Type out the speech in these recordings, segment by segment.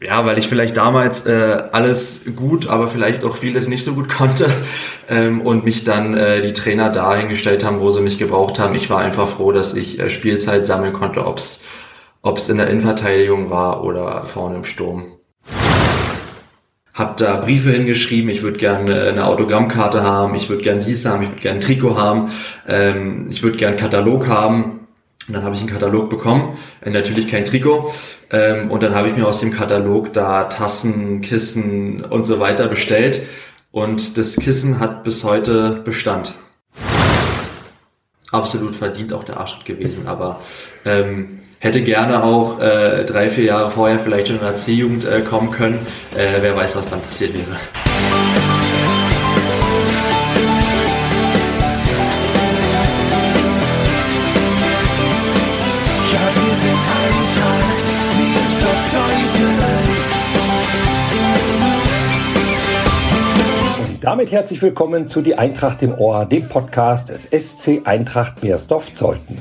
Ja, weil ich vielleicht damals äh, alles gut, aber vielleicht auch vieles nicht so gut konnte ähm, und mich dann äh, die Trainer dahingestellt haben, wo sie mich gebraucht haben. Ich war einfach froh, dass ich äh, Spielzeit sammeln konnte, ob's ob's in der Innenverteidigung war oder vorne im Sturm. Hab da Briefe hingeschrieben, ich würde gerne eine Autogrammkarte haben, ich würde gerne dies haben, ich würde gerne ein Trikot haben, ähm, ich würde gerne Katalog haben und dann habe ich einen Katalog bekommen, äh, natürlich kein Trikot. Ähm, und dann habe ich mir aus dem Katalog da Tassen, Kissen und so weiter bestellt. Und das Kissen hat bis heute Bestand. Absolut verdient auch der Arschtritt gewesen, aber ähm, hätte gerne auch äh, drei, vier Jahre vorher vielleicht schon in der C-Jugend äh, kommen können. Äh, wer weiß, was dann passiert wäre. Damit herzlich willkommen zu Die Eintracht im Ohr, dem Podcast des SC Eintracht Meersdorf-Zeuthen.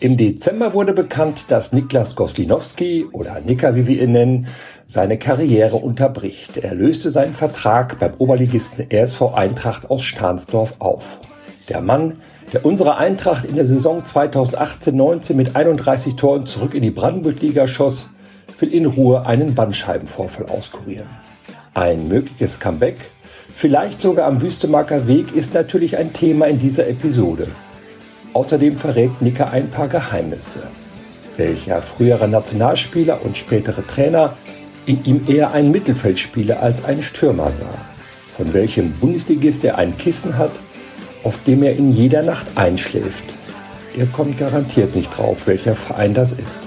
Im Dezember wurde bekannt, dass Niklas Goslinowski oder Nicker, wie wir ihn nennen, seine Karriere unterbricht. Er löste seinen Vertrag beim Oberligisten RSV Eintracht aus Stahnsdorf auf. Der Mann, der unsere Eintracht in der Saison 2018-19 mit 31 Toren zurück in die Brandenburg-Liga schoss, will in Ruhe einen Bandscheibenvorfall auskurieren. Ein mögliches Comeback Vielleicht sogar am Wüstemarker Weg ist natürlich ein Thema in dieser Episode. Außerdem verrät Nicker ein paar Geheimnisse. Welcher frühere Nationalspieler und spätere Trainer in ihm eher einen Mittelfeldspieler als einen Stürmer sah. Von welchem Bundesligist er ein Kissen hat, auf dem er in jeder Nacht einschläft. Er kommt garantiert nicht drauf, welcher Verein das ist.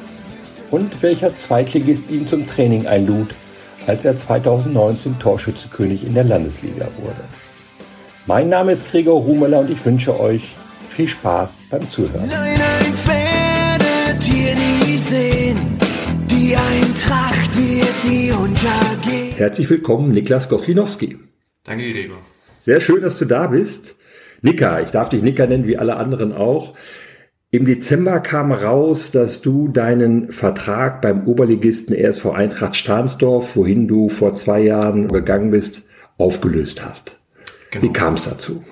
Und welcher Zweitligist ihn zum Training einlud, als er 2019 Torschützekönig in der Landesliga wurde. Mein Name ist Gregor Rumeler und ich wünsche euch viel Spaß beim Zuhören. Nein, eins werdet ihr nie sehen, die Eintracht wird nie untergehen. Herzlich willkommen, Niklas Goslinowski. Danke, Gregor. Sehr schön, dass du da bist. Nika, ich darf dich Nika nennen, wie alle anderen auch. Im Dezember kam raus, dass du deinen Vertrag beim Oberligisten RSV Eintracht Stahnsdorf, wohin du vor zwei Jahren gegangen bist, aufgelöst hast. Genau. Wie kam es dazu?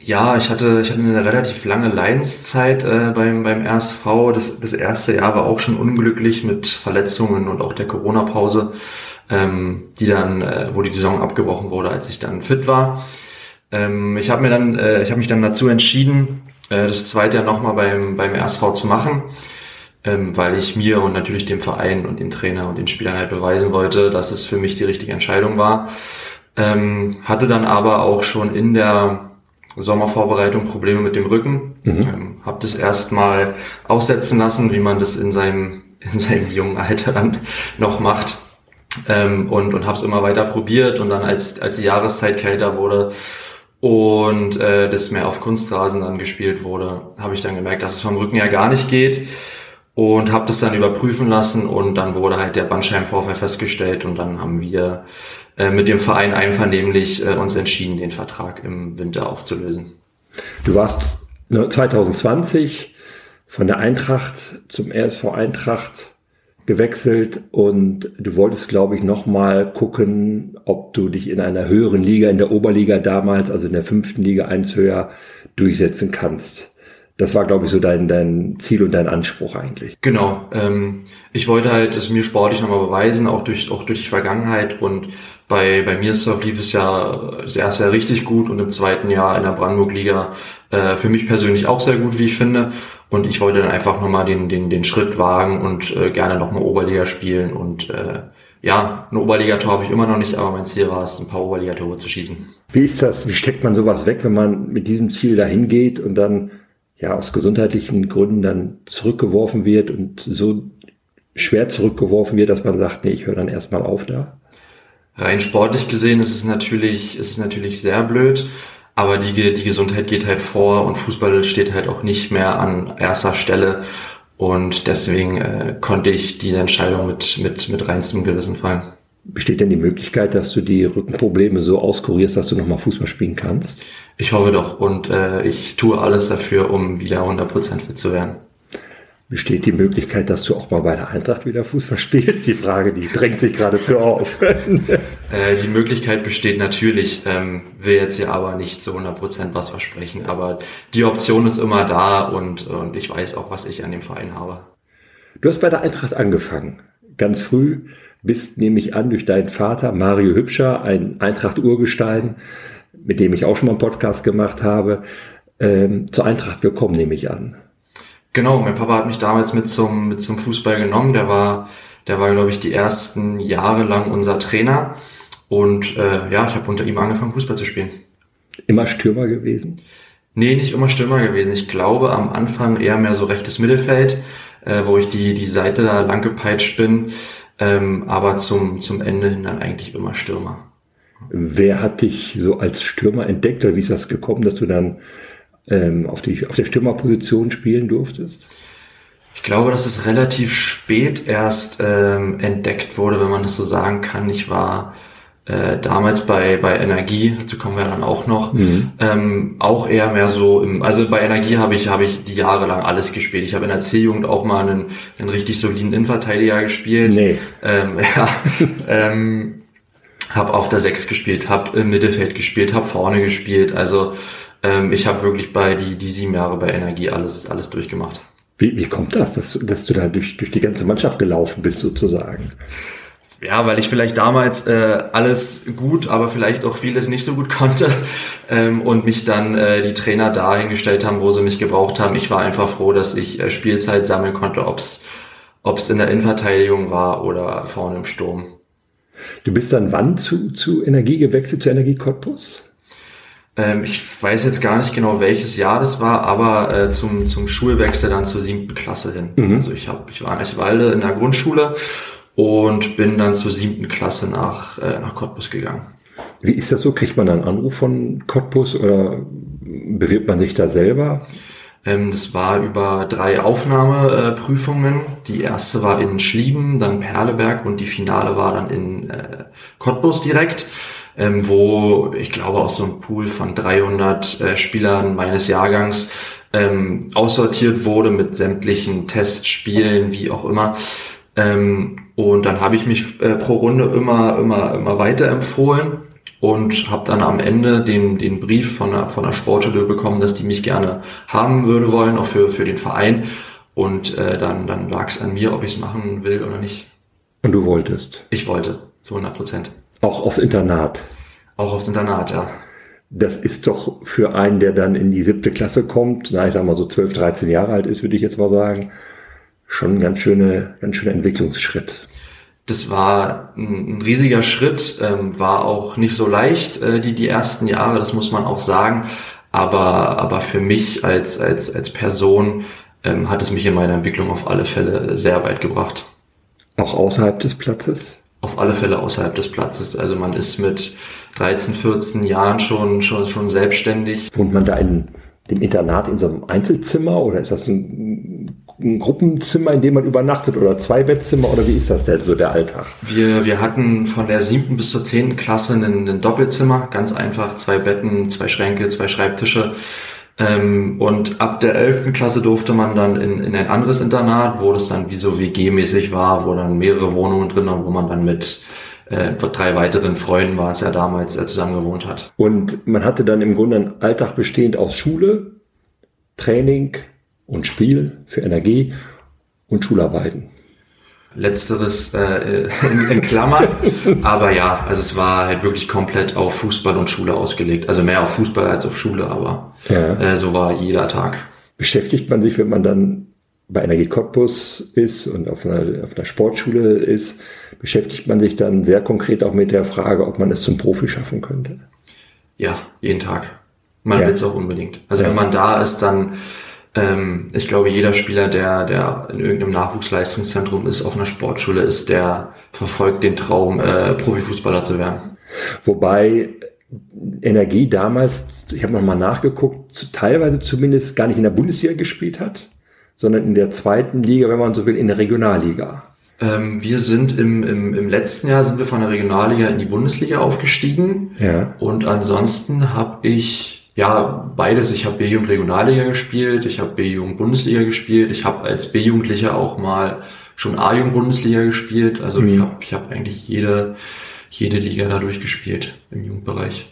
Ja, ich hatte, ich hatte eine relativ lange Leidenszeit äh, beim, beim RSV. Das, das erste Jahr war auch schon unglücklich mit Verletzungen und auch der Corona-Pause, ähm, die dann, äh, wo die Saison abgebrochen wurde, als ich dann fit war. Ähm, ich habe mir dann, äh, ich habe mich dann dazu entschieden, äh, das zweite Jahr nochmal beim, beim RSV zu machen, ähm, weil ich mir und natürlich dem Verein und dem Trainer und den Spielern halt beweisen wollte, dass es für mich die richtige Entscheidung war. Ähm, hatte dann aber auch schon in der Sommervorbereitung Probleme mit dem Rücken. Mhm. Ähm, hab das erstmal aussetzen lassen, wie man das in seinem, in seinem jungen Alter dann noch macht. Ähm, und und habe es immer weiter probiert und dann als als die Jahreszeit kälter wurde und äh, das mehr auf Kunstrasen dann gespielt wurde, habe ich dann gemerkt, dass es vom Rücken ja gar nicht geht und habe das dann überprüfen lassen und dann wurde halt der Bandscheibenvorfall festgestellt und dann haben wir äh, mit dem Verein einvernehmlich äh, uns entschieden, den Vertrag im Winter aufzulösen. Du warst 2020 von der Eintracht zum RSV Eintracht gewechselt und du wolltest, glaube ich, nochmal gucken, ob du dich in einer höheren Liga, in der Oberliga damals, also in der fünften Liga eins höher, durchsetzen kannst. Das war, glaube ich, so dein, dein Ziel und dein Anspruch eigentlich. Genau. Ähm, ich wollte halt es mir sportlich nochmal beweisen, auch durch, auch durch die Vergangenheit. Und bei, bei mir lief es ja das erste Jahr richtig gut und im zweiten Jahr in der Brandenburg-Liga äh, für mich persönlich auch sehr gut, wie ich finde. Und ich wollte dann einfach nochmal den, den, den Schritt wagen und äh, gerne nochmal Oberliga spielen. Und äh, ja, ein Oberligator habe ich immer noch nicht, aber mein Ziel war es, ein paar Oberligatore zu schießen. Wie ist das? Wie steckt man sowas weg, wenn man mit diesem Ziel dahin geht und dann ja aus gesundheitlichen Gründen dann zurückgeworfen wird und so schwer zurückgeworfen wird, dass man sagt, nee, ich höre dann erstmal auf da? Rein sportlich gesehen ist es natürlich, ist es natürlich sehr blöd. Aber die, die Gesundheit geht halt vor und Fußball steht halt auch nicht mehr an erster Stelle. Und deswegen äh, konnte ich diese Entscheidung mit, mit, mit reinstem Gewissen fallen. Besteht denn die Möglichkeit, dass du die Rückenprobleme so auskurierst, dass du nochmal Fußball spielen kannst? Ich hoffe doch und äh, ich tue alles dafür, um wieder 100% fit zu werden. Besteht die Möglichkeit, dass du auch mal bei der Eintracht wieder Fußball spielst? Die Frage, die drängt sich geradezu auf. äh, die Möglichkeit besteht natürlich, ähm, will jetzt hier aber nicht zu 100 Prozent was versprechen, aber die Option ist immer da und, und ich weiß auch, was ich an dem Verein habe. Du hast bei der Eintracht angefangen, ganz früh, bist, nehme ich an, durch deinen Vater Mario Hübscher, ein Eintracht-Urgestein, mit dem ich auch schon mal einen Podcast gemacht habe, ähm, zur Eintracht gekommen, nehme ich an. Genau, mein Papa hat mich damals mit zum, mit zum Fußball genommen. Der war, der war, glaube ich, die ersten Jahre lang unser Trainer. Und äh, ja, ich habe unter ihm angefangen, Fußball zu spielen. Immer Stürmer gewesen? Nee, nicht immer Stürmer gewesen. Ich glaube am Anfang eher mehr so rechtes Mittelfeld, äh, wo ich die, die Seite da lang gepeitscht bin. Ähm, aber zum, zum Ende hin dann eigentlich immer Stürmer. Wer hat dich so als Stürmer entdeckt oder wie ist das gekommen, dass du dann ähm, auf, die, auf der Stürmerposition spielen durftest? Ich glaube, dass es relativ spät erst ähm, entdeckt wurde, wenn man das so sagen kann. Ich war äh, damals bei, bei Energie, dazu kommen wir dann auch noch, mhm. ähm, auch eher mehr so, im, also bei Energie habe ich, habe ich die Jahre lang alles gespielt. Ich habe in der C-Jugend auch mal einen, einen richtig soliden Innenverteidiger gespielt. Nee. Ähm, ja, ähm, habe auf der Sechs gespielt, habe im Mittelfeld gespielt, habe vorne gespielt. Also ähm, ich habe wirklich bei die, die sieben Jahre bei Energie alles, alles durchgemacht. Wie, wie kommt das, dass, dass du da durch, durch die ganze Mannschaft gelaufen bist sozusagen? Ja, weil ich vielleicht damals äh, alles gut, aber vielleicht auch vieles nicht so gut konnte ähm, und mich dann äh, die Trainer dahingestellt haben, wo sie mich gebraucht haben. Ich war einfach froh, dass ich äh, Spielzeit sammeln konnte, ob's ob's in der Innenverteidigung war oder vorne im Sturm. Du bist dann wann zu, zu Energie gewechselt, zu Energie Cottbus? Ähm, ich weiß jetzt gar nicht genau, welches Jahr das war, aber äh, zum, zum Schulwechsel dann zur siebten Klasse hin. Mhm. Also ich, hab, ich war in Echwalde in der Grundschule und bin dann zur siebten Klasse nach, äh, nach Cottbus gegangen. Wie ist das so? Kriegt man einen Anruf von Cottbus oder bewirbt man sich da selber? Ähm, das war über drei Aufnahmeprüfungen. die erste war in Schlieben, dann Perleberg und die Finale war dann in äh, Cottbus direkt ähm, wo ich glaube aus so einem Pool von 300 äh, Spielern meines Jahrgangs ähm, aussortiert wurde mit sämtlichen Testspielen, wie auch immer. Und dann habe ich mich äh, pro Runde immer, immer, immer weiter empfohlen und habe dann am Ende den, den Brief von der, von der Sportschule bekommen, dass die mich gerne haben würde wollen, auch für, für den Verein. Und äh, dann, dann lag es an mir, ob ich es machen will oder nicht. Und du wolltest? Ich wollte, zu 100 Prozent. Auch aufs Internat. Auch aufs Internat, ja. Das ist doch für einen, der dann in die siebte Klasse kommt, na, ich sag mal so 12, 13 Jahre alt ist, würde ich jetzt mal sagen, schon ein ganz schöner, ganz schöner Entwicklungsschritt. Das war ein, riesiger Schritt, ähm, war auch nicht so leicht, äh, die, die ersten Jahre, das muss man auch sagen. Aber, aber für mich als, als, als Person ähm, hat es mich in meiner Entwicklung auf alle Fälle sehr weit gebracht. Auch außerhalb des Platzes? auf alle Fälle außerhalb des Platzes. Also man ist mit 13, 14 Jahren schon, schon, schon selbstständig. Wohnt man da in dem Internat in so einem Einzelzimmer oder ist das ein, ein Gruppenzimmer, in dem man übernachtet oder zwei Bettzimmer oder wie ist das der, so der Alltag? Wir, wir hatten von der siebten bis zur zehnten Klasse ein, Doppelzimmer, ganz einfach, zwei Betten, zwei Schränke, zwei Schreibtische. Ähm, und ab der 11. Klasse durfte man dann in, in ein anderes Internat, wo das dann wie so WG-mäßig war, wo dann mehrere Wohnungen drin waren, wo man dann mit äh, drei weiteren Freunden war es ja damals äh, zusammen gewohnt hat. Und man hatte dann im Grunde einen Alltag bestehend aus Schule, Training und Spiel für Energie und Schularbeiten. Letzteres äh, in, in Klammern. aber ja, also es war halt wirklich komplett auf Fußball und Schule ausgelegt. Also mehr auf Fußball als auf Schule, aber ja. äh, so war jeder Tag. Beschäftigt man sich, wenn man dann bei Energie Cottbus ist und auf einer, auf einer Sportschule ist, beschäftigt man sich dann sehr konkret auch mit der Frage, ob man es zum Profi schaffen könnte? Ja, jeden Tag. Man ja. will es auch unbedingt. Also ja. wenn man da ist, dann ähm, ich glaube, jeder Spieler, der, der in irgendeinem Nachwuchsleistungszentrum ist, auf einer Sportschule ist, der verfolgt den Traum, äh, Profifußballer zu werden. Wobei Energie damals, ich habe nochmal nachgeguckt, teilweise zumindest gar nicht in der Bundesliga gespielt hat, sondern in der zweiten Liga, wenn man so will, in der Regionalliga. Ähm, wir sind im, im, im letzten Jahr sind wir von der Regionalliga in die Bundesliga aufgestiegen. Ja. Und ansonsten habe ich Ja, beides. Ich habe B-Jugend Regionalliga gespielt, ich habe B-Jugend Bundesliga gespielt, ich habe als B-Jugendlicher auch mal schon A-Jugend Bundesliga gespielt. Also mhm. ich habe ich hab eigentlich jede, jede Liga da durchgespielt im Jugendbereich.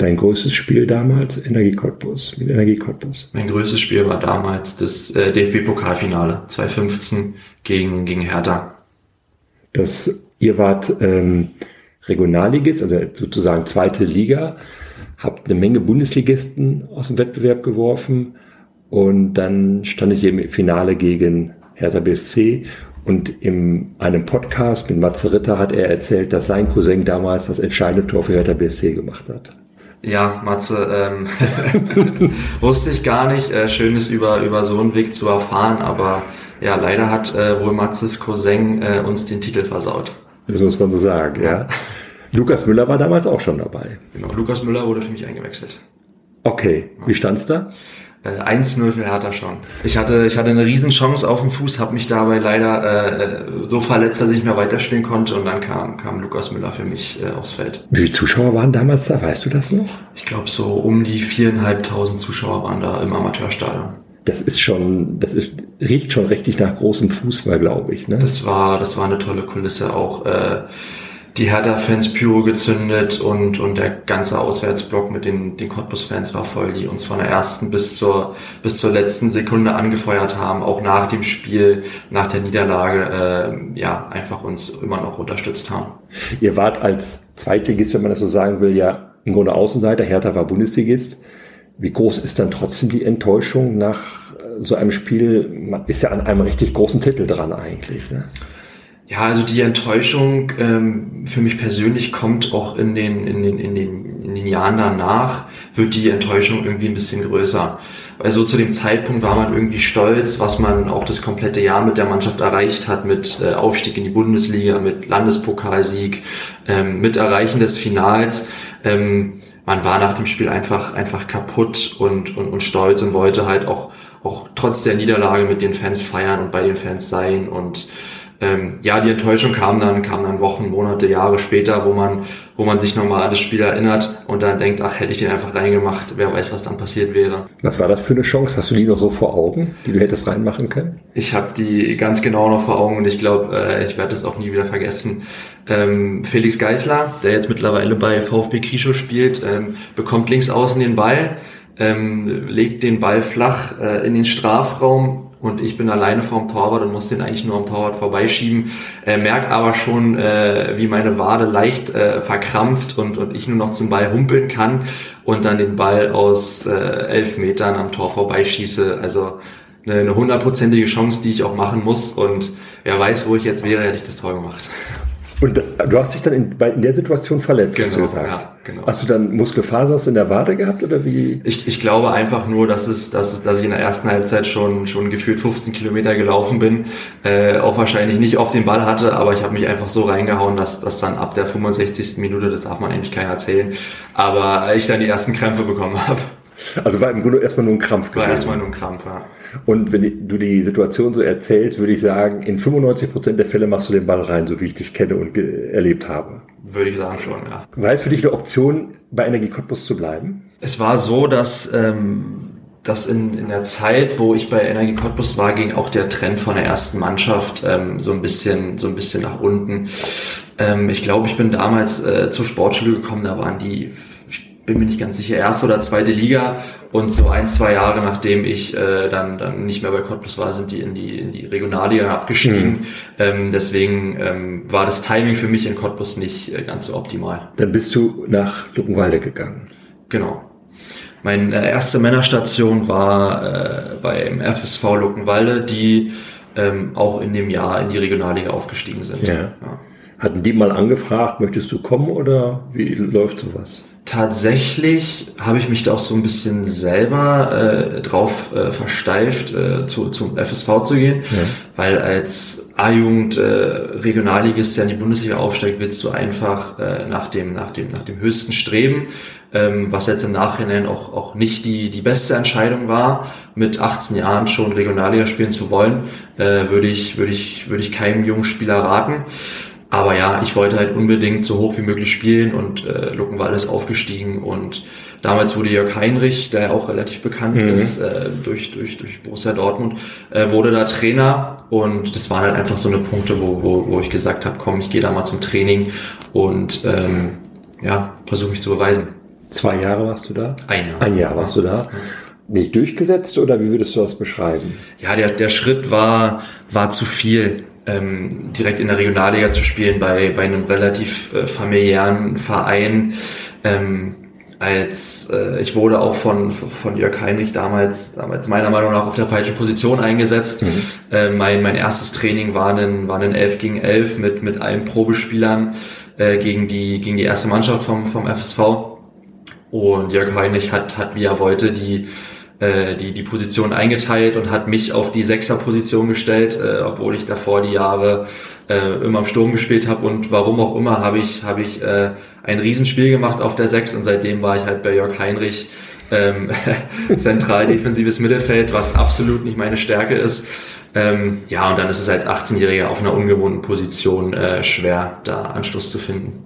Dein größtes Spiel damals Energie Cottbus, mit Energie Cottbus? Mein größtes Spiel war damals das äh, DFB-Pokalfinale 2015 gegen, gegen Hertha. Das, ihr wart ähm, Regionalligist, also sozusagen zweite Liga, habt eine Menge Bundesligisten aus dem Wettbewerb geworfen und dann stand ich im Finale gegen Hertha BSC und in einem Podcast mit Matze Ritter hat er erzählt, dass sein Cousin damals das entscheidende Tor für Hertha BSC gemacht hat. Ja, Matze, ähm, wusste ich gar nicht. Äh, schön ist über, über so einen Weg zu erfahren, aber ja, leider hat äh, wohl Matzes Cousin äh, uns den Titel versaut. Das muss man so sagen, ja. Lukas Müller war damals auch schon dabei. Genau, Lukas Müller wurde für mich eingewechselt. Okay, wie stand's da? Äh, 1-0 für Hertha schon. Ich hatte, ich hatte eine Riesenchance auf dem Fuß, habe mich dabei leider äh, so verletzt, dass ich nicht mehr weiterspielen konnte und dann kam, kam Lukas Müller für mich äh, aufs Feld. Wie viele Zuschauer waren damals da? Weißt du das noch? Ich glaube so um die viereinhalbtausend Zuschauer waren da im Amateurstadion. Das ist schon, das ist, riecht schon richtig nach großem Fußball, glaube ich. Ne? Das war, das war eine tolle Kulisse auch. Äh, die Hertha-Fans Pyro gezündet und, und der ganze Auswärtsblock mit den, den Cottbus-Fans war voll, die uns von der ersten bis zur, bis zur letzten Sekunde angefeuert haben, auch nach dem Spiel, nach der Niederlage, äh, ja, einfach uns immer noch unterstützt haben. Ihr wart als Zweitligist, wenn man das so sagen will, ja im Grunde Außenseiter, Hertha war Bundesligist. Wie groß ist dann trotzdem die Enttäuschung nach äh, so einem Spiel? Man ist ja an einem richtig großen Titel dran eigentlich. Ne? Ja, also die Enttäuschung ähm, für mich persönlich kommt auch in den, in, den, in, den, in den Jahren danach, wird die Enttäuschung irgendwie ein bisschen größer. Weil so zu dem Zeitpunkt war man irgendwie stolz, was man auch das komplette Jahr mit der Mannschaft erreicht hat, mit äh, Aufstieg in die Bundesliga, mit Landespokalsieg, ähm, mit Erreichen des Finals. Ähm, man war nach dem Spiel einfach, einfach kaputt und, und, und stolz und wollte halt auch, auch trotz der Niederlage mit den Fans feiern und bei den Fans sein und ähm, ja, die Enttäuschung kam dann, kam dann Wochen, Monate, Jahre später, wo man, wo man sich nochmal an das Spiel erinnert und dann denkt, ach, hätte ich den einfach reingemacht, wer weiß, was dann passiert wäre. Was war das für eine Chance? Hast du die noch so vor Augen, die du hättest reinmachen können? Ich habe die ganz genau noch vor Augen und ich glaube, äh, ich werde das auch nie wieder vergessen. Ähm, Felix Geisler, der jetzt mittlerweile bei VfB Krischow spielt, ähm, bekommt links außen den Ball, ähm, legt den Ball flach äh, in den Strafraum und ich bin alleine vorm Torwart und muss den eigentlich nur am Torwart vorbeischieben. Äh, merk aber schon, äh, wie meine Wade leicht äh, verkrampft und, und ich nur noch zum Ball humpeln kann und dann den Ball aus äh, elf Metern am Tor vorbeischieße. Also eine hundertprozentige Chance, die ich auch machen muss. Und wer weiß, wo ich jetzt wäre, hätte ich das Tor gemacht. Und das, du hast dich dann in, in der Situation verletzt, genau, hast du genau, gesagt. Ja, genau. Hast du dann Muskelfasers in der Wade gehabt oder wie? Ich, ich glaube einfach nur, dass es, dass es, dass ich in der ersten Halbzeit schon schon gefühlt 15 Kilometer gelaufen bin, äh, auch wahrscheinlich nicht auf den Ball hatte, aber ich habe mich einfach so reingehauen, dass dass dann ab der 65. Minute, das darf man eigentlich keiner erzählen, aber ich dann die ersten Krämpfe bekommen habe. Also war im Grunde erstmal nur ein Krampf gewesen. War erstmal nur ein Krampf, ja. Und wenn du die Situation so erzählst, würde ich sagen, in 95 Prozent der Fälle machst du den Ball rein, so wie ich dich kenne und erlebt habe. Würde ich sagen schon, ja. War es für dich eine Option, bei Energie Cottbus zu bleiben? Es war so, dass, ähm, dass in, in der Zeit, wo ich bei Energie Cottbus war, ging auch der Trend von der ersten Mannschaft ähm, so ein bisschen, so ein bisschen nach unten. Ähm, ich glaube, ich bin damals äh, zur Sportschule gekommen, da waren die bin mir nicht ganz sicher, erste oder zweite Liga. Und so ein, zwei Jahre nachdem ich äh, dann, dann nicht mehr bei Cottbus war, sind die in die, in die Regionalliga abgestiegen. Mhm. Ähm, deswegen ähm, war das Timing für mich in Cottbus nicht äh, ganz so optimal. Dann bist du nach Luckenwalde gegangen. Genau. Meine äh, erste Männerstation war äh, beim FSV Luckenwalde, die ähm, auch in dem Jahr in die Regionalliga aufgestiegen sind. Ja. ja. Hatten die mal angefragt, möchtest du kommen oder wie läuft sowas? Tatsächlich habe ich mich da auch so ein bisschen selber äh, drauf äh, versteift, äh, zu, zum FSV zu gehen, ja. weil als A-Jugend äh, Regionalligist, der in die Bundesliga aufsteigt, willst du einfach äh, nach dem nach dem nach dem höchsten streben, ähm, was jetzt im Nachhinein auch auch nicht die die beste Entscheidung war, mit 18 Jahren schon Regionalliga spielen zu wollen, äh, würde ich würde ich würde ich keinem jungen Spieler raten. Aber ja, ich wollte halt unbedingt so hoch wie möglich spielen und äh, Luckenwald ist aufgestiegen und damals wurde Jörg Heinrich, der ja auch relativ bekannt mhm. ist äh, durch, durch, durch Borussia Dortmund, äh, wurde da Trainer und das waren halt einfach so eine Punkte, wo, wo, wo ich gesagt habe, komm, ich gehe da mal zum Training und ähm, ja, versuche mich zu beweisen. Zwei Jahre warst du da? Ein Jahr. Ein Jahr warst du da. Nicht durchgesetzt oder wie würdest du das beschreiben? Ja, der, der Schritt war, war zu viel ähm, direkt in der Regionalliga zu spielen bei, bei einem relativ äh, familiären Verein. Ähm, als äh, ich wurde auch von von Jörg Heinrich damals damals meiner Meinung nach auf der falschen Position eingesetzt. Mhm. Äh, mein mein erstes Training war ein war ein 11 gegen 11 mit mit allen Probespielern äh, gegen die gegen die erste Mannschaft vom vom FSV und Jörg Heinrich hat hat wie er wollte die äh, die, die Position eingeteilt und hat mich auf die Sechser-Position gestellt, äh, obwohl ich davor die Jahre äh, immer im Sturm gespielt habe und warum auch immer habe ich, habe ich äh, ein Riesenspiel gemacht auf der Sechs und seitdem war ich halt bei Jörg Heinrich ähm, zentral defensives Mittelfeld, was absolut nicht meine Stärke ist. Ähm, ja, und dann ist es als 18-Jähriger auf einer ungewohnten Position äh, schwer, da Anschluss zu finden.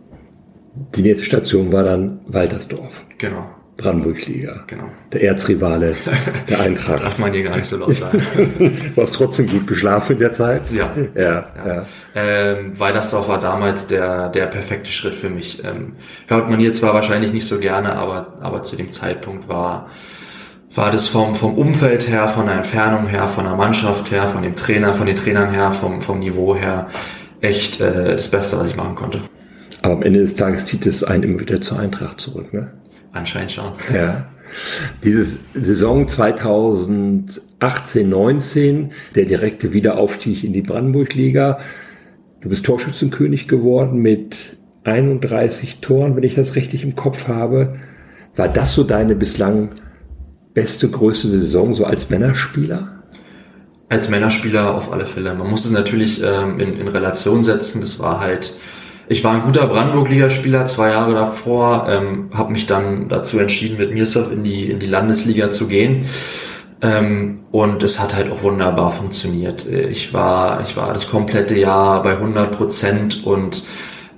Die nächste Station war dann Waltersdorf. Genau. Brandenburg-Liga. Genau. Der Erzrivale der Eintracht. Darf man hier gar nicht so laut sagen. du hast trotzdem gut geschlafen in der Zeit? Ja. Ja. ja. ja. Ähm, Weidersdorf war damals der, der perfekte Schritt für mich. Ähm, hört man hier zwar wahrscheinlich nicht so gerne, aber, aber zu dem Zeitpunkt war, war das vom, vom Umfeld her, von der Entfernung her, von der Mannschaft her, von dem Trainer, von den Trainern her, vom, vom Niveau her echt äh, das Beste, was ich machen konnte. Aber am Ende des Tages zieht es einen immer wieder zur Eintracht zurück, ne? Anscheinend schon. Ja. Dieses Saison 2018, 19, der direkte Wiederaufstieg in die Brandenburg-Liga. Du bist Torschützenkönig geworden mit 31 Toren, wenn ich das richtig im Kopf habe. War das so deine bislang beste, größte Saison so als Männerspieler? Als Männerspieler auf alle Fälle. Man muss es natürlich ähm, in, in Relation setzen. Das war halt ich war ein guter Brandenburg-Ligaspieler zwei Jahre davor, ähm, habe mich dann dazu entschieden, mit Mirsov in die, in die Landesliga zu gehen. Ähm, und es hat halt auch wunderbar funktioniert. Ich war, ich war das komplette Jahr bei 100 Prozent und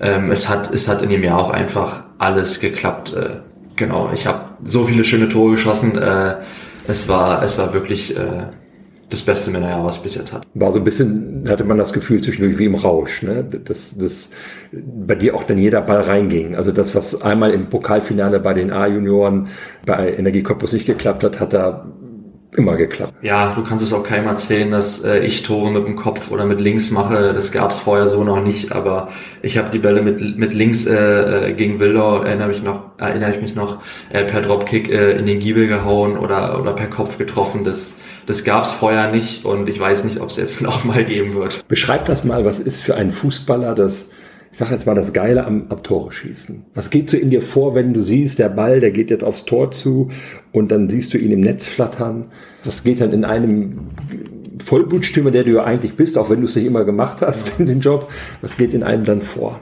ähm, es, hat, es hat in dem Jahr auch einfach alles geklappt. Äh, genau, ich habe so viele schöne Tore geschossen. Äh, es, war, es war wirklich... Äh, das beste Männerjahr, was ich bis jetzt hatte. War so ein bisschen, hatte man das Gefühl zwischendurch wie im Rausch, ne? dass, dass bei dir auch dann jeder Ball reinging. Also das, was einmal im Pokalfinale bei den A-Junioren bei Energie Cottbus nicht geklappt hat, hat da immer geklappt. Ja, du kannst es auch keinem erzählen, dass äh, ich Tore mit dem Kopf oder mit links mache. Das gab es vorher so noch nicht, aber ich habe die Bälle mit, mit links äh, äh, gegen Wildau, erinnere, mich noch, erinnere ich mich noch, äh, per Dropkick äh, in den Giebel gehauen oder, oder per Kopf getroffen. Das, das gab es vorher nicht und ich weiß nicht, ob es jetzt noch mal geben wird. Beschreib das mal, was ist für einen Fußballer das ich sage jetzt mal das Geile am, am Tore schießen. Was geht so in dir vor, wenn du siehst, der Ball, der geht jetzt aufs Tor zu und dann siehst du ihn im Netz flattern? Das geht dann in einem Vollblutstürmer, der du ja eigentlich bist, auch wenn du es nicht immer gemacht hast in den Job, was geht in einem dann vor?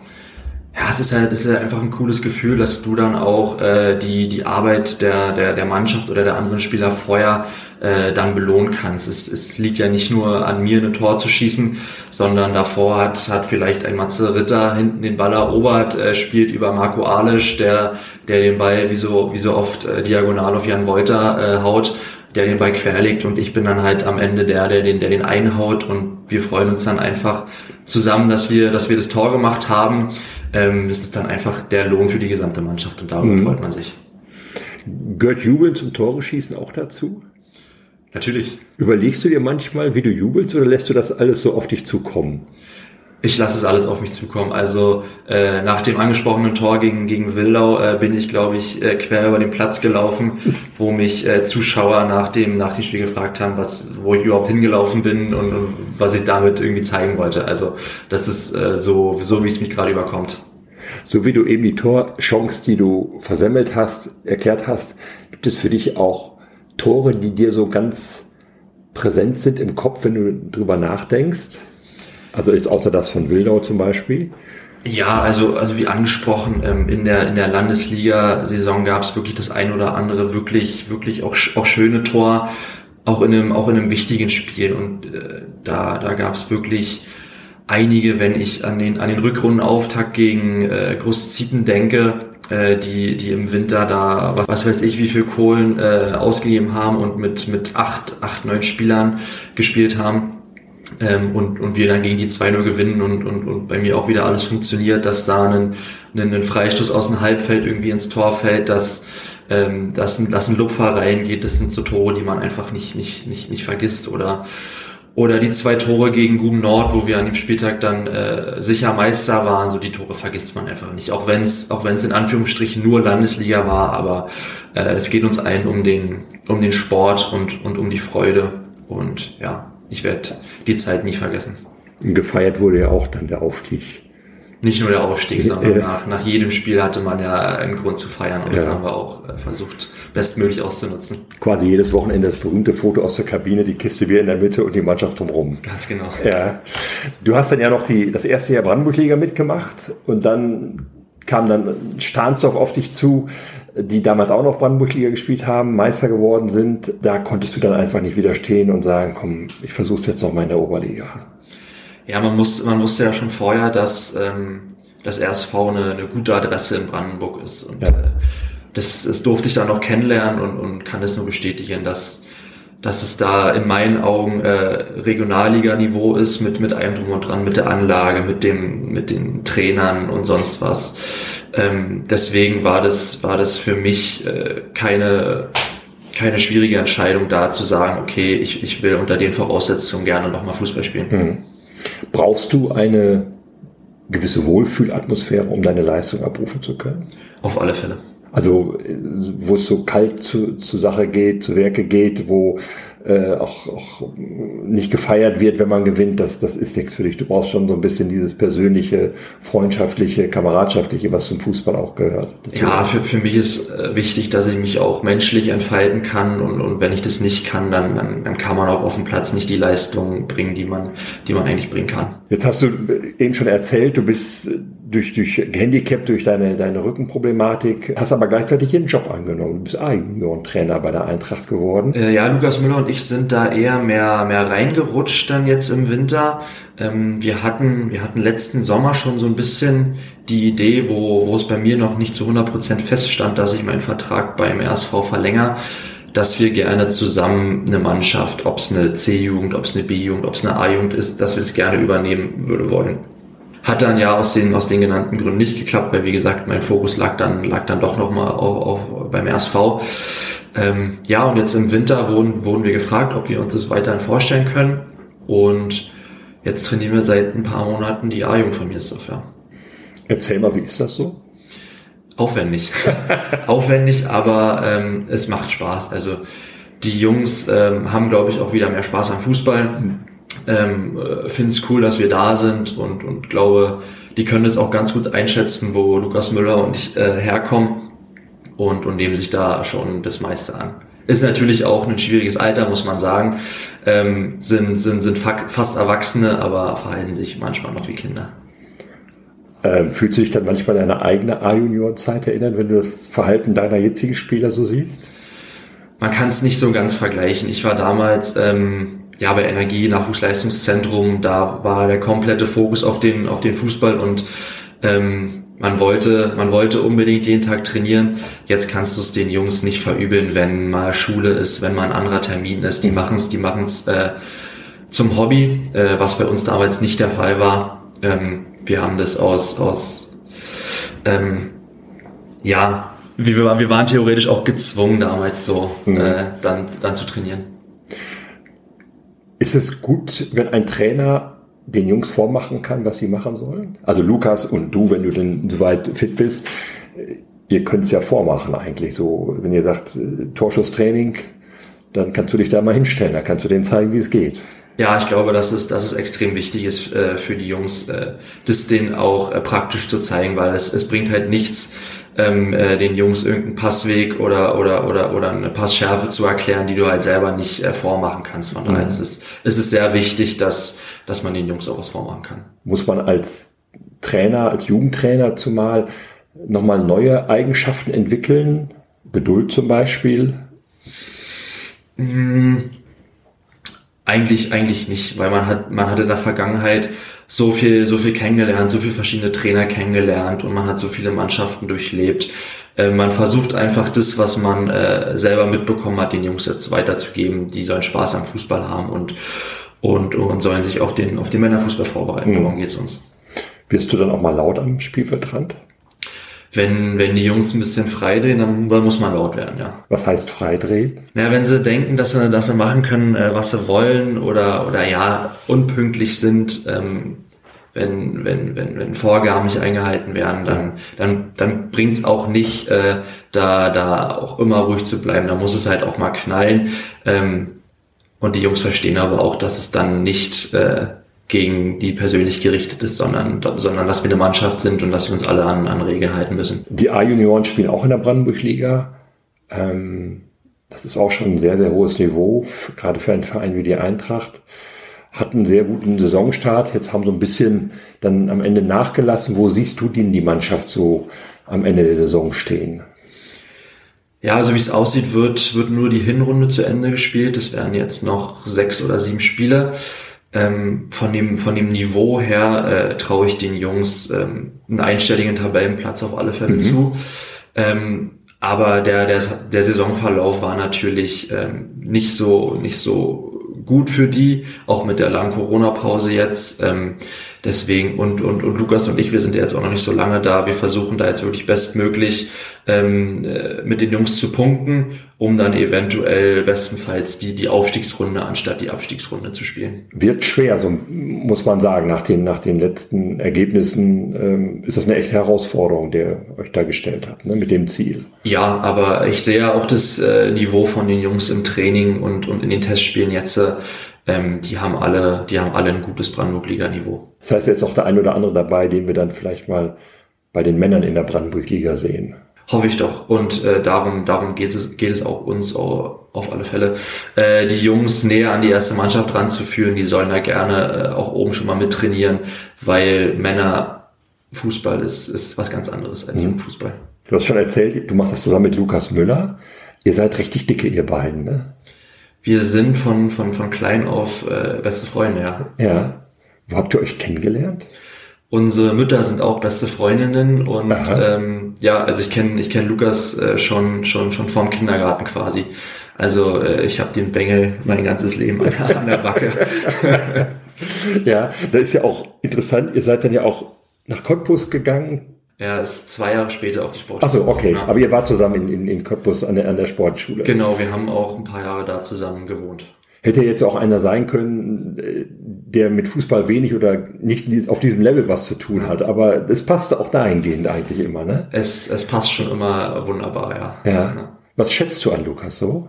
Ja, es ist halt, es ist halt einfach ein cooles Gefühl, dass du dann auch äh, die, die Arbeit der, der, der Mannschaft oder der anderen Spieler vorher äh, dann belohnen kannst. Es, es liegt ja nicht nur an mir, ein Tor zu schießen, sondern davor hat, hat vielleicht ein Matze Ritter hinten den Ball erobert, äh, spielt über Marco Alisch, der, der den Ball wie so, wie so oft äh, diagonal auf Jan Wolter äh, haut der den Ball querlegt und ich bin dann halt am Ende der, der den, der den einhaut und wir freuen uns dann einfach zusammen, dass wir, dass wir das Tor gemacht haben. Ähm, das ist dann einfach der Lohn für die gesamte Mannschaft und darüber mhm. freut man sich. Gehört Jubeln zum Tore schießen auch dazu? Natürlich. Überlegst du dir manchmal, wie du jubelst oder lässt du das alles so auf dich zukommen? Ich lasse es alles auf mich zukommen. Also äh, nach dem angesprochenen Tor gegen, gegen Wildau äh, bin ich, glaube ich, äh, quer über den Platz gelaufen, wo mich äh, Zuschauer nach dem, nach dem Spiel gefragt haben, was, wo ich überhaupt hingelaufen bin und, und was ich damit irgendwie zeigen wollte. Also das ist äh, so, so wie es mich gerade überkommt. So wie du eben die Torchance, die du versemmelt hast, erklärt hast, gibt es für dich auch Tore, die dir so ganz präsent sind im Kopf, wenn du drüber nachdenkst? Also jetzt außer das von Wildau zum Beispiel? Ja, also, also wie angesprochen, ähm, in der, in der Landesliga-Saison gab es wirklich das ein oder andere wirklich, wirklich auch, auch schöne Tor, auch in einem, auch in einem wichtigen Spiel. Und äh, da, da gab es wirklich einige, wenn ich an den, an den Rückrundenauftakt gegen äh, Großzieten denke, äh, die, die im Winter da, was weiß ich, wie viel Kohlen äh, ausgegeben haben und mit, mit acht, acht, neun Spielern gespielt haben. Ähm, und, und wir dann gegen die 2-0 gewinnen und, und, und bei mir auch wieder alles funktioniert, dass da ein, ein, ein Freistoß aus dem Halbfeld irgendwie ins Tor fällt, dass, ähm, dass, ein, dass ein Lupfer reingeht, das sind so Tore, die man einfach nicht, nicht, nicht, nicht vergisst oder oder die zwei Tore gegen Guben Nord, wo wir an dem Spieltag dann äh, sicher Meister waren, so die Tore vergisst man einfach nicht. Auch wenn es auch wenn es in Anführungsstrichen nur Landesliga war, aber äh, es geht uns allen um den um den Sport und und um die Freude und ja, ich werde die Zeit nie vergessen. Gefeiert wurde ja auch dann der Aufstieg nicht nur der Aufstieg, sondern nach, nach jedem Spiel hatte man ja einen Grund zu feiern und ja. das haben wir auch äh, versucht, bestmöglich auszunutzen. Quasi jedes Wochenende das berühmte Foto aus der Kabine, die Kiste Bier in der Mitte und die Mannschaft drumherum. Ganz genau. Ja. Du hast dann ja noch die, das erste Jahr Brandenburg-Liga mitgemacht und dann kam dann Stahnsdorf auf dich zu, die damals auch noch Brandenburg-Liga gespielt haben, Meister geworden sind. Da konntest du dann einfach nicht widerstehen und sagen, komm, ich versuch's jetzt noch mal in der Oberliga. Ja, man, muss, man wusste ja schon vorher, dass ähm, das RSV eine, eine gute Adresse in Brandenburg ist. Und ja. äh, das, das durfte ich dann noch kennenlernen und, und kann es nur bestätigen, dass, dass es da in meinen Augen äh, Regionalliga-Niveau ist, mit, mit allem drum und dran, mit der Anlage, mit, dem, mit den Trainern und sonst was. Ähm, deswegen war das, war das für mich äh, keine, keine schwierige Entscheidung da zu sagen, okay, ich, ich will unter den Voraussetzungen gerne nochmal Fußball spielen. Mhm. Brauchst du eine gewisse Wohlfühlatmosphäre, um deine Leistung abrufen zu können? Auf alle Fälle. Also wo es so kalt zu, zu Sache geht, zu Werke geht, wo äh, auch, auch nicht gefeiert wird, wenn man gewinnt, das, das ist nichts für dich. Du brauchst schon so ein bisschen dieses persönliche, freundschaftliche, kameradschaftliche, was zum Fußball auch gehört. Ja, für, für mich ist äh, wichtig, dass ich mich auch menschlich entfalten kann und, und wenn ich das nicht kann, dann, dann, dann kann man auch auf dem Platz nicht die Leistung bringen, die man, die man eigentlich bringen kann. Jetzt hast du eben schon erzählt, du bist durch, durch Handicap, durch deine, deine Rückenproblematik, hast aber gleichzeitig einen Job angenommen. Du bist A-Junioren-Trainer bei der Eintracht geworden. Äh, ja, Lukas Müller und ich sind da eher mehr, mehr reingerutscht dann jetzt im Winter. Ähm, wir hatten, wir hatten letzten Sommer schon so ein bisschen die Idee, wo, wo es bei mir noch nicht zu 100 Prozent feststand, dass ich meinen Vertrag beim RSV verlängere dass wir gerne zusammen eine Mannschaft, ob es eine C-Jugend, ob es eine B-Jugend, ob es eine A-Jugend ist, dass wir es gerne übernehmen würde wollen. Hat dann ja aus den, aus den genannten Gründen nicht geklappt, weil wie gesagt, mein Fokus lag dann, lag dann doch nochmal auf, auf, beim RSV. Ähm, ja, und jetzt im Winter wurden, wurden wir gefragt, ob wir uns das weiterhin vorstellen können. Und jetzt trainieren wir seit ein paar Monaten die A-Jugend von mir ja. Erzähl mal, wie ist das so? Aufwendig. Aufwendig, aber ähm, es macht Spaß. Also die Jungs ähm, haben, glaube ich, auch wieder mehr Spaß am Fußball. Mhm ähm, äh, finde es cool, dass wir da sind und, und glaube, die können es auch ganz gut einschätzen, wo Lukas Müller und ich äh, herkommen und, und nehmen sich da schon das meiste an. Ist natürlich auch ein schwieriges Alter, muss man sagen. Ähm, sind sind, sind fast Erwachsene, aber verhalten sich manchmal noch wie Kinder. Ähm, fühlst du dich dann manchmal an deine eigene A-Junior-Zeit erinnern, wenn du das Verhalten deiner jetzigen Spieler so siehst? Man kann es nicht so ganz vergleichen. Ich war damals ähm, ja, bei Energie, Nachwuchsleistungszentrum, da war der komplette Fokus auf den, auf den Fußball und ähm, man wollte, man wollte unbedingt jeden Tag trainieren. Jetzt kannst du es den Jungs nicht verübeln, wenn mal Schule ist, wenn mal ein anderer Termin ist. Die machen es, die machen es äh, zum Hobby, äh, was bei uns damals nicht der Fall war. Ähm, wir haben das aus, aus ähm, ja, wir, wir waren theoretisch auch gezwungen damals so, mhm. äh, dann, dann zu trainieren. Ist es gut, wenn ein Trainer den Jungs vormachen kann, was sie machen sollen? Also Lukas und du, wenn du denn soweit fit bist, ihr könnt es ja vormachen eigentlich so. Wenn ihr sagt, äh, Torschusstraining, dann kannst du dich da mal hinstellen, da kannst du denen zeigen, wie es geht. Ja, ich glaube, dass es, dass es extrem wichtig ist äh, für die Jungs, äh, das denen auch äh, praktisch zu zeigen, weil es, es bringt halt nichts, ähm, äh, den Jungs irgendeinen Passweg oder, oder, oder, oder eine Passschärfe zu erklären, die du halt selber nicht äh, vormachen kannst. Von daher mhm. ist es, ist es sehr wichtig, dass, dass man den Jungs auch was vormachen kann. Muss man als Trainer, als Jugendtrainer zumal nochmal neue Eigenschaften entwickeln? Geduld zum Beispiel? Mhm Eigentlich, eigentlich nicht, weil man hat, man hat in der Vergangenheit so viel, so viel kennengelernt, so viele verschiedene Trainer kennengelernt und man hat so viele Mannschaften durchlebt. Äh, man versucht einfach das, was man äh, selber mitbekommen hat, den Jungs jetzt weiterzugeben. Die sollen Spaß am Fußball haben und, und, und sollen sich auf den, auf den Männerfußball vorbereiten. Mhm. Darum geht's uns. Wirst du dann auch mal laut am Spielfeldrand? Wenn, wenn die Jungs ein bisschen freidrehen, dann, dann muss man laut werden, ja. Was heißt freidrehen? Ja, wenn sie denken, dass sie, dass sie machen können, äh, was sie wollen oder, oder ja, unpünktlich sind, ähm, wenn, wenn, wenn, wenn Vorgaben nicht eingehalten werden, dann, dann, dann bringt's auch nicht, äh, da, da auch immer ruhig zu bleiben. Da muss es halt auch mal knallen. Ähm, und die Jungs verstehen aber auch, dass es dann nicht äh, gegen die persönlich gerichtet ist, sondern, sondern dass wir eine Mannschaft sind und dass wir uns alle an, an Regeln halten müssen. Die A-Junioren spielen auch in der Brandenburg-Liga. Ähm, das ist auch schon ein sehr, sehr hohes Niveau, gerade für einen Verein wie die Eintracht. Hatten einen sehr guten Saisonstart. Jetzt haben so ein bisschen dann am Ende nachgelassen. Wo siehst du denn die Mannschaft so am Ende der Saison stehen? Ja, also wie es aussieht, wird, wird nur die Hinrunde zu Ende gespielt. Es werden jetzt noch sechs oder sieben Spiele. Ähm, von, dem, von dem Niveau her äh, traue ich den Jungs ähm, einen einstelligen Tabellenplatz auf alle Fälle mhm. zu. Ähm, aber der, der, der Saisonverlauf war natürlich ähm, nicht so, nicht so gut für die, auch mit der langen Corona-Pause jetzt. Ähm, deswegen, und, und, und Lukas und ich, wir sind jetzt auch noch nicht so lange da. Wir versuchen da jetzt wirklich bestmöglich ähm, äh, mit den Jungs zu punkten, um dann eventuell bestenfalls die, die Aufstiegsrunde anstatt die Abstiegsrunde zu spielen. Wird schwer, so muss man sagen, nach den, nach den letzten Ergebnissen ähm, ist das eine echte Herausforderung, der euch da gestellt habt, ne, mit dem Ziel. Ja, aber ich sehe auch das äh, Niveau von den Jungs im Training und, und in den Testspielen jetzt. Äh, ähm, die haben alle, die haben alle ein gutes Brandenburg-Liga-Niveau. Das heißt, jetzt auch der ein oder andere dabei, den wir dann vielleicht mal bei den Männern in der Brandenburg-Liga sehen. Hoffe ich doch. Und äh, darum, darum geht es, geht es auch uns auch, auf alle Fälle, äh, die Jungs näher an die erste Mannschaft ranzuführen. Die sollen da gerne äh, auch oben schon mal mittrainieren, weil Männer Fußball ist, ist was ganz anderes als mhm. Fußball. Du hast schon erzählt, du machst das zusammen mit Lukas Müller. Ihr seid richtig dicke, ihr beiden, ne? Wir sind von, von, von klein auf äh, beste Freunde, ja. Ja. Wo habt ihr euch kennengelernt? Unsere Mütter sind auch beste Freundinnen und ähm, ja, also ich kenne ich kenn Lukas äh, schon schon schon vorm Kindergarten quasi. Also äh, ich habe den Bengel mein ganzes Leben an der Backe. ja, da ist ja auch interessant. Ihr seid dann ja auch nach Cottbus gegangen. Er ist zwei Jahre später auf die Sportschule. Achso, okay. Ja. Aber ihr wart zusammen in, in, in Cottbus an der, an der Sportschule. Genau, wir haben auch ein paar Jahre da zusammen gewohnt. Hätte jetzt auch einer sein können, äh, der mit Fußball wenig oder nicht auf diesem Level was zu tun hat. Aber es passte auch dahingehend eigentlich immer, ne? Es, es passt schon immer wunderbar, ja. Ja. Was schätzt du an Lukas so?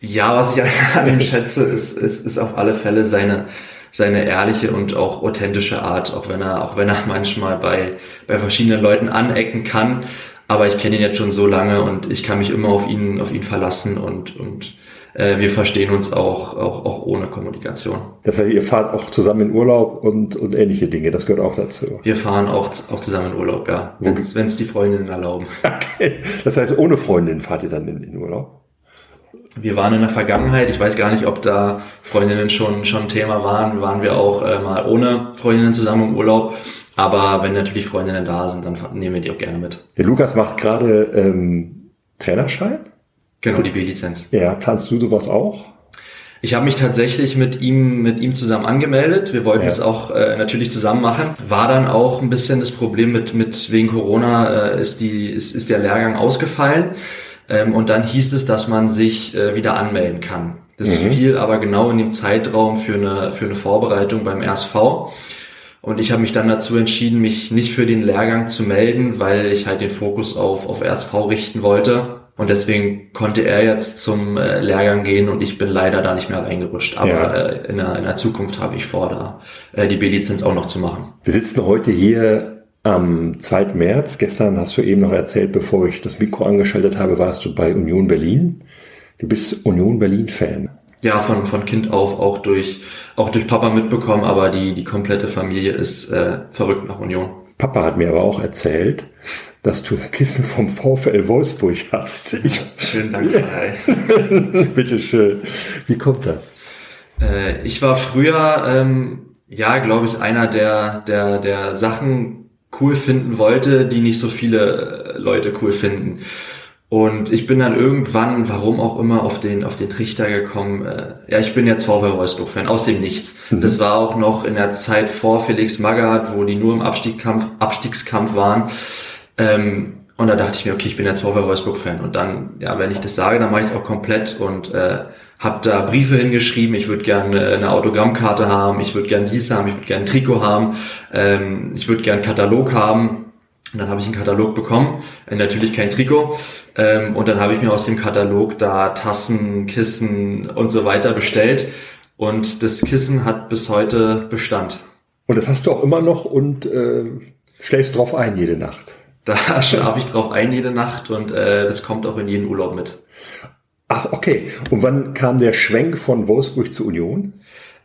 Ja, was ich an ihm schätze, ist, ist, ist auf alle Fälle seine, seine ehrliche und auch authentische Art, auch wenn er, auch wenn er manchmal bei, bei verschiedenen Leuten anecken kann. Aber ich kenne ihn jetzt schon so lange und ich kann mich immer auf ihn, auf ihn verlassen und, und äh, wir verstehen uns auch, auch, auch ohne Kommunikation. Das heißt, ihr fahrt auch zusammen in Urlaub und, und ähnliche Dinge, das gehört auch dazu. Wir fahren auch, auch zusammen in Urlaub, ja, wenn es die Freundinnen erlauben. Okay. Das heißt, ohne Freundin fahrt ihr dann in, in Urlaub? Wir waren in der Vergangenheit, ich weiß gar nicht, ob da Freundinnen schon schon Thema waren, waren wir auch äh, mal ohne Freundinnen zusammen im Urlaub. Aber wenn natürlich Freundinnen da sind, dann nehmen wir die auch gerne mit. Der Lukas macht gerade ähm, Trainerschein. Genau, die B-Lizenz. Ja, planst du sowas auch? Ich habe mich tatsächlich mit ihm mit ihm zusammen angemeldet. Wir wollten ja. es auch äh, natürlich zusammen machen. War dann auch ein bisschen das Problem mit mit wegen Corona äh, ist die ist, ist der Lehrgang ausgefallen. Ähm, und dann hieß es, dass man sich äh, wieder anmelden kann. Das mhm. fiel aber genau in dem Zeitraum für eine, für eine Vorbereitung beim RSV. Und ich habe mich dann dazu entschieden, mich nicht für den Lehrgang zu melden, weil ich halt den Fokus auf, auf RSV richten wollte. Und deswegen konnte er jetzt zum äh, Lehrgang gehen und ich bin leider da nicht mehr reingerutscht. Aber ja. äh, in, der, in der Zukunft habe ich vor, da äh, die B-Lizenz auch noch zu machen. Wir sitzen heute hier am 2. März, gestern hast du eben noch erzählt, bevor ich das Mikro angeschaltet habe, warst du bei Union Berlin. Du bist Union Berlin-Fan. Ja, von, von Kind auf auch durch, auch durch Papa mitbekommen, aber die, die komplette Familie ist äh, verrückt nach Union. Papa hat mir aber auch erzählt, dass du ein Kissen vom VfL Wolfsburg hast. Ich, Schönen Dank. Bitte schön. Wie kommt das? Äh, ich war früher, ähm, ja, glaube ich, einer, der, der, der Sachen cool finden wollte, die nicht so viele Leute cool finden. Und ich bin dann irgendwann, warum auch immer, auf den, auf den Trichter gekommen. Äh, ja, ich bin jetzt VW Wolfsburg-Fan, aus dem Nichts. Mhm. Das war auch noch in der Zeit vor Felix Magath, wo die nur im Abstiegskampf, Abstiegskampf waren. Ähm, und da dachte ich mir, okay, ich bin jetzt VW Wolfsburg-Fan. Und dann, ja, wenn ich das sage, dann mache ich es auch komplett und äh, habe da Briefe hingeschrieben. Ich würde gerne eine Autogrammkarte haben, ich würde gerne dies haben, ich würde gerne ein Trikot haben, ähm, ich würde gerne einen Katalog haben und dann habe ich einen Katalog bekommen, äh, natürlich kein Trikot. Ähm, und dann habe ich mir aus dem Katalog da Tassen, Kissen und so weiter bestellt. Und das Kissen hat bis heute Bestand. Und das hast du auch immer noch und äh, schläfst drauf ein jede Nacht. Da schlafe ich drauf ein jede Nacht und äh, das kommt auch in jeden Urlaub mit. Ach, okay. Und wann kam der Schwenk von Wolfsburg zu Union?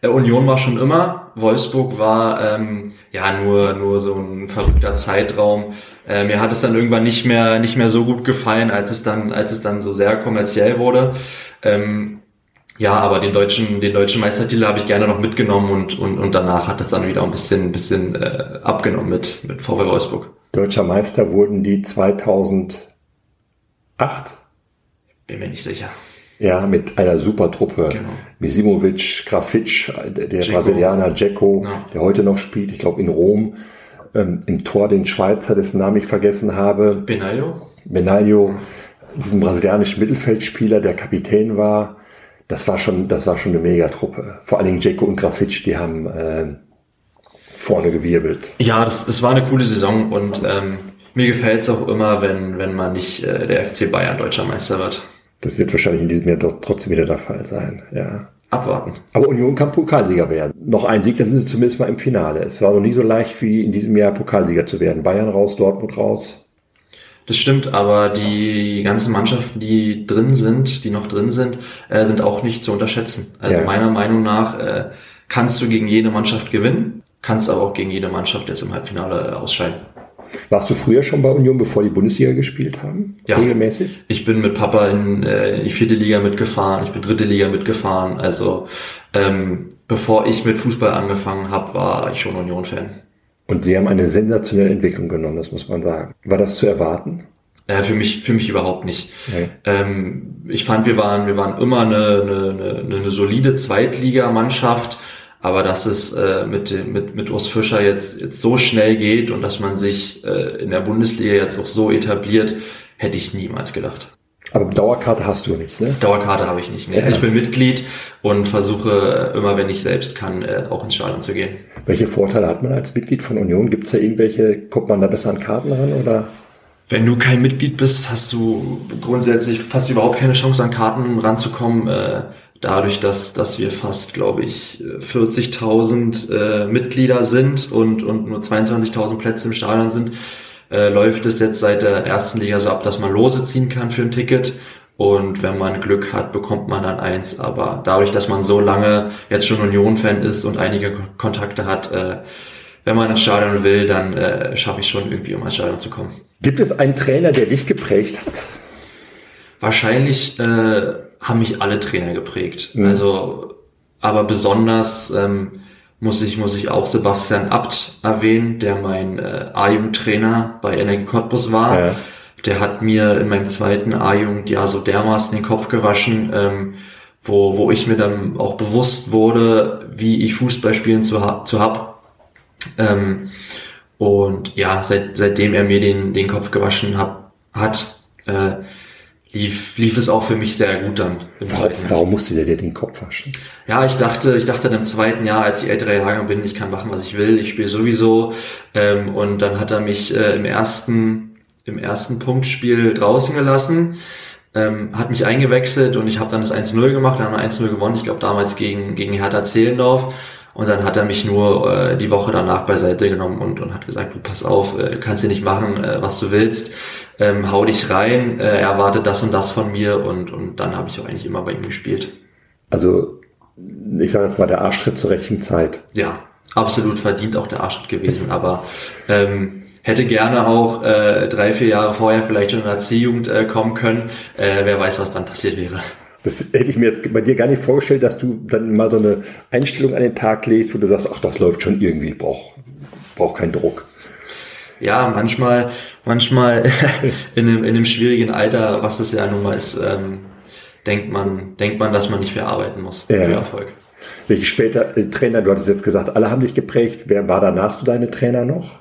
Äh, Union war schon immer, Wolfsburg war ähm, ja nur nur so ein verrückter Zeitraum. Äh, mir hat es dann irgendwann nicht mehr nicht mehr so gut gefallen, als es dann als es dann so sehr kommerziell wurde. Ähm, ja, aber den deutschen den deutschen Meistertitel habe ich gerne noch mitgenommen und und und danach hat es dann wieder ein bisschen ein bisschen äh, abgenommen mit mit VW Wolfsburg. Deutscher Meister wurden die 2008? Bin mir nicht sicher. Ja, mit einer super Truppe. Genau. Misimovic, Grafitsch, der Dzeko. Brasilianer Dzeko, ja. der heute noch spielt, ich glaube in Rom. Ähm, Im Tor den Schweizer, dessen Namen ich vergessen habe. Benaglio. Benaglio, diesen brasilianischen Mittelfeldspieler, der Kapitän war. Das war schon, das war schon eine Megatruppe. Vor allen Dingen Dzeko und Grafitsch, die haben äh, vorne gewirbelt. Ja, das, das war eine coole Saison und ähm, mir gefällt es auch immer, wenn, wenn man nicht äh, der FC Bayern deutscher Meister wird. Das wird wahrscheinlich in diesem Jahr doch trotzdem wieder der Fall sein. Ja. Abwarten. Aber Union kann Pokalsieger werden. Noch ein Sieg, dann sind sie zumindest mal im Finale. Es war noch nie so leicht wie in diesem Jahr Pokalsieger zu werden. Bayern raus, Dortmund raus. Das stimmt, aber die ganzen Mannschaften, die drin sind, die noch drin sind, äh, sind auch nicht zu unterschätzen. Also ja. meiner Meinung nach äh, kannst du gegen jede Mannschaft gewinnen, kannst aber auch gegen jede Mannschaft jetzt im Halbfinale äh, ausscheiden. Warst du früher schon bei Union, bevor die Bundesliga gespielt haben? Ja. Regelmäßig? Ich bin mit Papa in äh, die vierte Liga mitgefahren, ich bin dritte Liga mitgefahren. Also ähm, bevor ich mit Fußball angefangen habe, war ich schon Union-Fan. Und sie haben eine sensationelle Entwicklung genommen, das muss man sagen. War das zu erwarten? Äh, für mich, für mich überhaupt nicht. Okay. Ähm, ich fand, wir waren, wir waren immer eine, eine, eine, eine solide Zweitligamannschaft. Aber dass es äh, mit, mit, mit Urs Fischer jetzt, jetzt so schnell geht und dass man sich äh, in der Bundesliga jetzt auch so etabliert, hätte ich niemals gedacht. Aber Dauerkarte hast du nicht, ne? Dauerkarte habe ich nicht. Ne? Ja. Ich bin Mitglied und versuche immer, wenn ich selbst kann, äh, auch ins Stadion zu gehen. Welche Vorteile hat man als Mitglied von Union? Gibt es da irgendwelche, kommt man da besser an Karten ran oder? Wenn du kein Mitglied bist, hast du grundsätzlich fast überhaupt keine Chance, an Karten ranzukommen. Äh, dadurch, dass, dass wir fast, glaube ich, 40.000 äh, Mitglieder sind und, und nur 22.000 Plätze im Stadion sind, äh, läuft es jetzt seit der ersten Liga so ab, dass man Lose ziehen kann für ein Ticket. Und wenn man Glück hat, bekommt man dann eins. Aber dadurch, dass man so lange jetzt schon Union-Fan ist und einige Kontakte hat, äh, wenn man ins Stadion will, dann äh, schaffe ich schon irgendwie, um ins Stadion zu kommen. Gibt es einen Trainer, der dich geprägt hat? Wahrscheinlich äh, haben mich alle Trainer geprägt. Mhm. Also, aber besonders ähm, muss ich muss ich auch Sebastian Abt erwähnen, der mein äh, A-Jugend-Trainer bei Energie Cottbus war. Ja. Der hat mir in meinem zweiten A-Jugend-Jahr so dermaßen den Kopf gewaschen, ähm, wo, wo ich mir dann auch bewusst wurde, wie ich Fußball spielen zu, ha zu hab. Ähm, und ja, seit, seitdem er mir den, den Kopf gewaschen hab, hat, äh, lief, lief es auch für mich sehr gut dann im warum, zweiten Jahr. Warum musste der dir den Kopf waschen? Ja, ich dachte, ich dachte dann im zweiten Jahr, als ich ältere Jahre bin, ich kann machen, was ich will, ich spiele sowieso. Ähm, und dann hat er mich äh, im ersten, im ersten Punktspiel draußen gelassen, ähm, hat mich eingewechselt und ich habe dann das 1-0 gemacht, dann haben wir 1-0 gewonnen, ich glaube damals gegen, gegen Hertha Zehlendorf. Und dann hat er mich nur äh, die Woche danach beiseite genommen und, und hat gesagt, du pass auf, äh, kannst hier nicht machen, äh, was du willst, ähm, hau dich rein, äh, er erwartet das und das von mir und, und dann habe ich auch eigentlich immer bei ihm gespielt. Also ich sage jetzt mal der Arschtritt zur rechten Zeit. Ja, absolut verdient auch der Arschtritt gewesen, aber ähm, hätte gerne auch äh, drei, vier Jahre vorher vielleicht schon in der C-Jugend äh, kommen können. Äh, wer weiß, was dann passiert wäre. Das hätte ich mir jetzt bei dir gar nicht vorgestellt, dass du dann mal so eine Einstellung an den Tag legst, wo du sagst, ach, das läuft schon irgendwie, brauch, brauch keinen Druck. Ja, manchmal, manchmal in einem, in einem schwierigen Alter, was es ja nun mal ist, ähm, denkt man, denkt man, dass man nicht mehr arbeiten muss Ja. für Erfolg. Welche später äh, Trainer, du hattest jetzt gesagt, alle haben dich geprägt. Wer war danach so deine Trainer noch?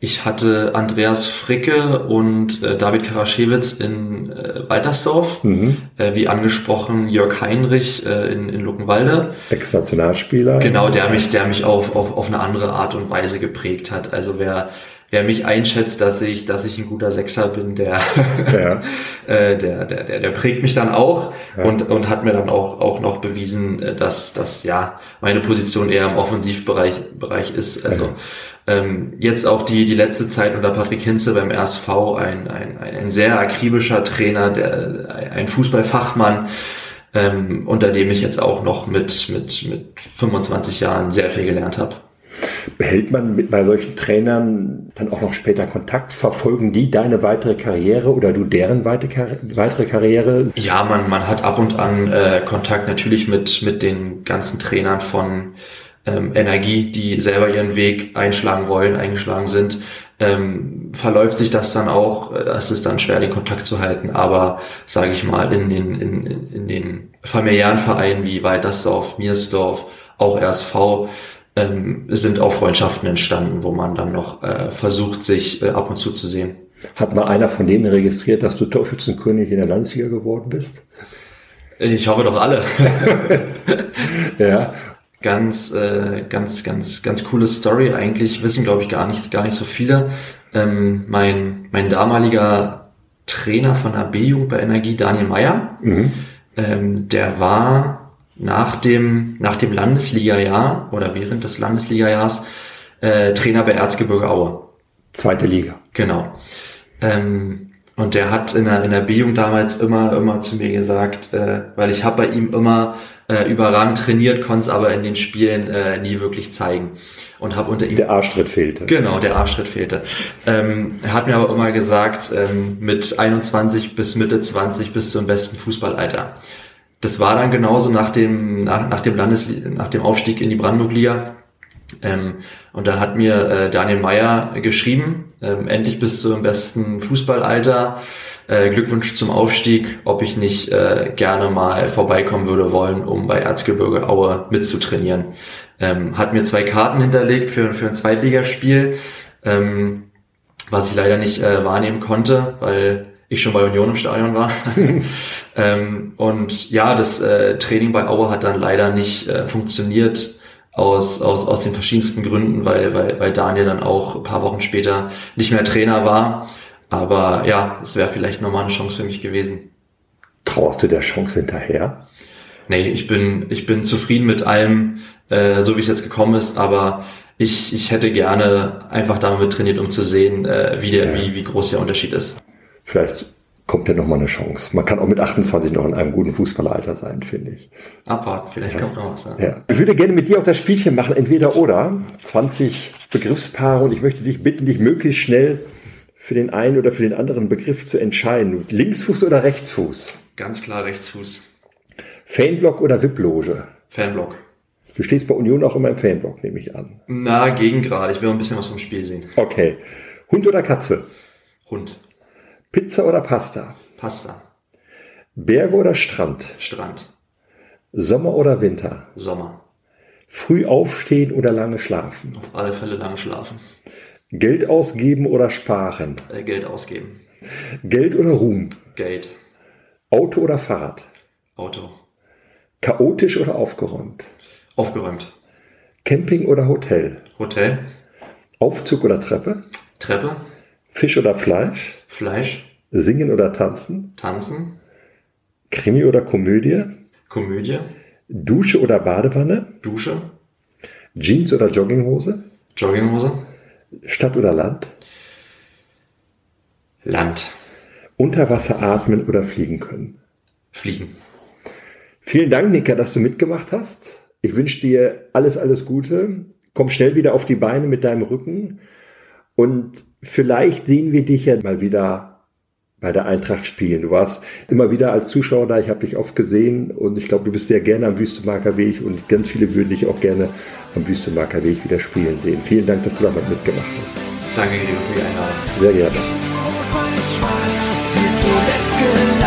Ich hatte Andreas Fricke und äh, David Karaschewitz in äh, Weitersdorf, äh, wie angesprochen Jörg Heinrich äh, in, in Luckenwalde. Ex-Nationalspieler. Genau, der mich, der mich auf, auf, auf eine andere Art und Weise geprägt hat. Also wer, wer mich einschätzt, dass ich, dass ich ein guter Sechser bin, der, Ja. äh, der, der, der, der prägt mich dann auch und, und hat mir dann auch, auch noch bewiesen, äh, dass, dass ja meine Position eher im Offensivbereich Bereich ist. Also ähm, jetzt auch die, die letzte Zeit unter Patrick Hinze beim RSV, ein, ein, ein sehr akribischer Trainer, der, ein Fußballfachmann, ähm, unter dem ich jetzt auch noch mit, mit, mit 25 Jahren sehr viel gelernt habe. Behält man mit, bei solchen Trainern dann auch noch später Kontakt? Verfolgen die deine weitere Karriere oder du deren weitere Karriere? Ja, man, man hat ab und an äh, Kontakt natürlich mit, mit den ganzen Trainern von ähm, Energie, die selber ihren Weg einschlagen wollen, eingeschlagen sind. Ähm, verläuft sich das dann auch, es ist dann schwer, den Kontakt zu halten, aber sage ich mal, in den, in, in den familiären Vereinen wie Weitersdorf, Miersdorf, auch RSV, ähm, sind auch Freundschaften entstanden, wo man dann noch äh, versucht, sich äh, ab und zu zu sehen. Hat mal einer von denen registriert, dass du Torschützenkönig in der Landesliga geworden bist? Ich hoffe doch alle. Ja. ganz, äh, ganz, ganz, ganz coole Story. Eigentlich wissen, glaube ich, gar nicht, gar nicht so viele. Ähm, mein, mein damaliger Trainer von der B-Jugend bei Energie, Daniel Meyer, ähm, der war nach dem, nach dem Landesliga-Jahr oder während des Landesliga-Jahrs äh, Trainer bei Erzgebirge Aue. Zweite Liga. Genau. Ähm, und der hat in der, in der B-Jugend damals immer, immer zu mir gesagt, äh, weil ich habe bei ihm immer äh, überragend trainiert, konnte es aber in den Spielen äh, nie wirklich zeigen. Und habe unter ihm Der Arschtritt fehlte. Genau, der Arschtritt fehlte. Ähm, er hat mir aber immer gesagt, ähm, mit 21 bis Mitte 20 bis zum besten Fußballalter. Das war dann genauso nach dem, nach, nach dem Landes, nach dem Aufstieg in die Brandenburg-Liga. Ähm, und da hat mir äh, Daniel Meyer geschrieben, ähm, endlich bis zum besten Fußballalter. Äh, Glückwunsch zum Aufstieg, ob ich nicht äh, gerne mal vorbeikommen würde wollen, um bei Erzgebirge Aue mitzutrainieren. Ähm, hat mir zwei Karten hinterlegt für, für ein Zweitligaspiel, ähm, was ich leider nicht äh, wahrnehmen konnte, weil ich schon bei Union im Stadion war. ähm, und ja, das äh, Training bei Aue hat dann leider nicht äh, funktioniert aus, aus, aus den verschiedensten Gründen, weil, weil, weil Daniel dann auch ein paar Wochen später nicht mehr Trainer war. Aber ja, es wäre vielleicht nochmal eine Chance für mich gewesen. Trauerst du der Chance hinterher? Nee, ich bin, ich bin zufrieden mit allem, äh, so wie es jetzt gekommen ist, aber ich, ich hätte gerne einfach damit trainiert, um zu sehen, äh, wie, der, Ja. wie, wie groß der Unterschied ist. Vielleicht kommt ja noch mal eine Chance. Man kann auch mit 28 noch in einem guten Fußballeralter sein, finde ich. Abwarten, vielleicht kommt noch was. Ja. Ja. Ich würde gerne mit dir auch das Spielchen machen, entweder oder. 20 Begriffspaare und ich möchte dich bitten, dich möglichst schnell für den einen oder für den anderen Begriff zu entscheiden. Linksfuß oder Rechtsfuß? Ganz klar Rechtsfuß. Fanblock oder VIP-Loge? Fanblock. Du stehst bei Union auch immer im Fanblock, nehme ich an. Na, gegen gerade. Ich will ein bisschen was vom Spiel sehen. Okay. Hund oder Katze? Hund. Pizza oder Pasta? Pasta. Berge oder Strand? Strand. Sommer oder Winter? Sommer. Früh aufstehen oder lange schlafen? Auf alle Fälle lange schlafen. Geld ausgeben oder sparen? Äh, Geld ausgeben. Geld oder Ruhm? Geld. Auto oder Fahrrad? Auto. Chaotisch oder aufgeräumt? Aufgeräumt. Camping oder Hotel? Hotel. Aufzug oder Treppe? Treppe. Fisch oder Fleisch? Fleisch. Singen oder tanzen? Tanzen. Krimi oder Komödie? Komödie. Dusche oder Badewanne? Dusche. Jeans oder Jogginghose? Jogginghose. Stadt oder Land? Land. Unter Wasser atmen oder fliegen können? Fliegen. Vielen Dank, Nika, dass du mitgemacht hast. Ich wünsche dir alles, alles Gute. komm schnell wieder auf die Beine mit deinem Rücken und vielleicht sehen wir dich ja mal wieder bei der Eintracht spielen. Du warst immer wieder als Zuschauer da, ich habe dich oft gesehen und ich glaube, du bist sehr gerne am Wüstemarker Weg und ganz viele würden dich auch gerne am Wüstemarker Weg wieder spielen sehen. Vielen Dank, dass du damit mitgemacht hast. Danke dir für die Einladung. Sehr gerne. Rot-Weiß-Schwarz, wie zuletzt.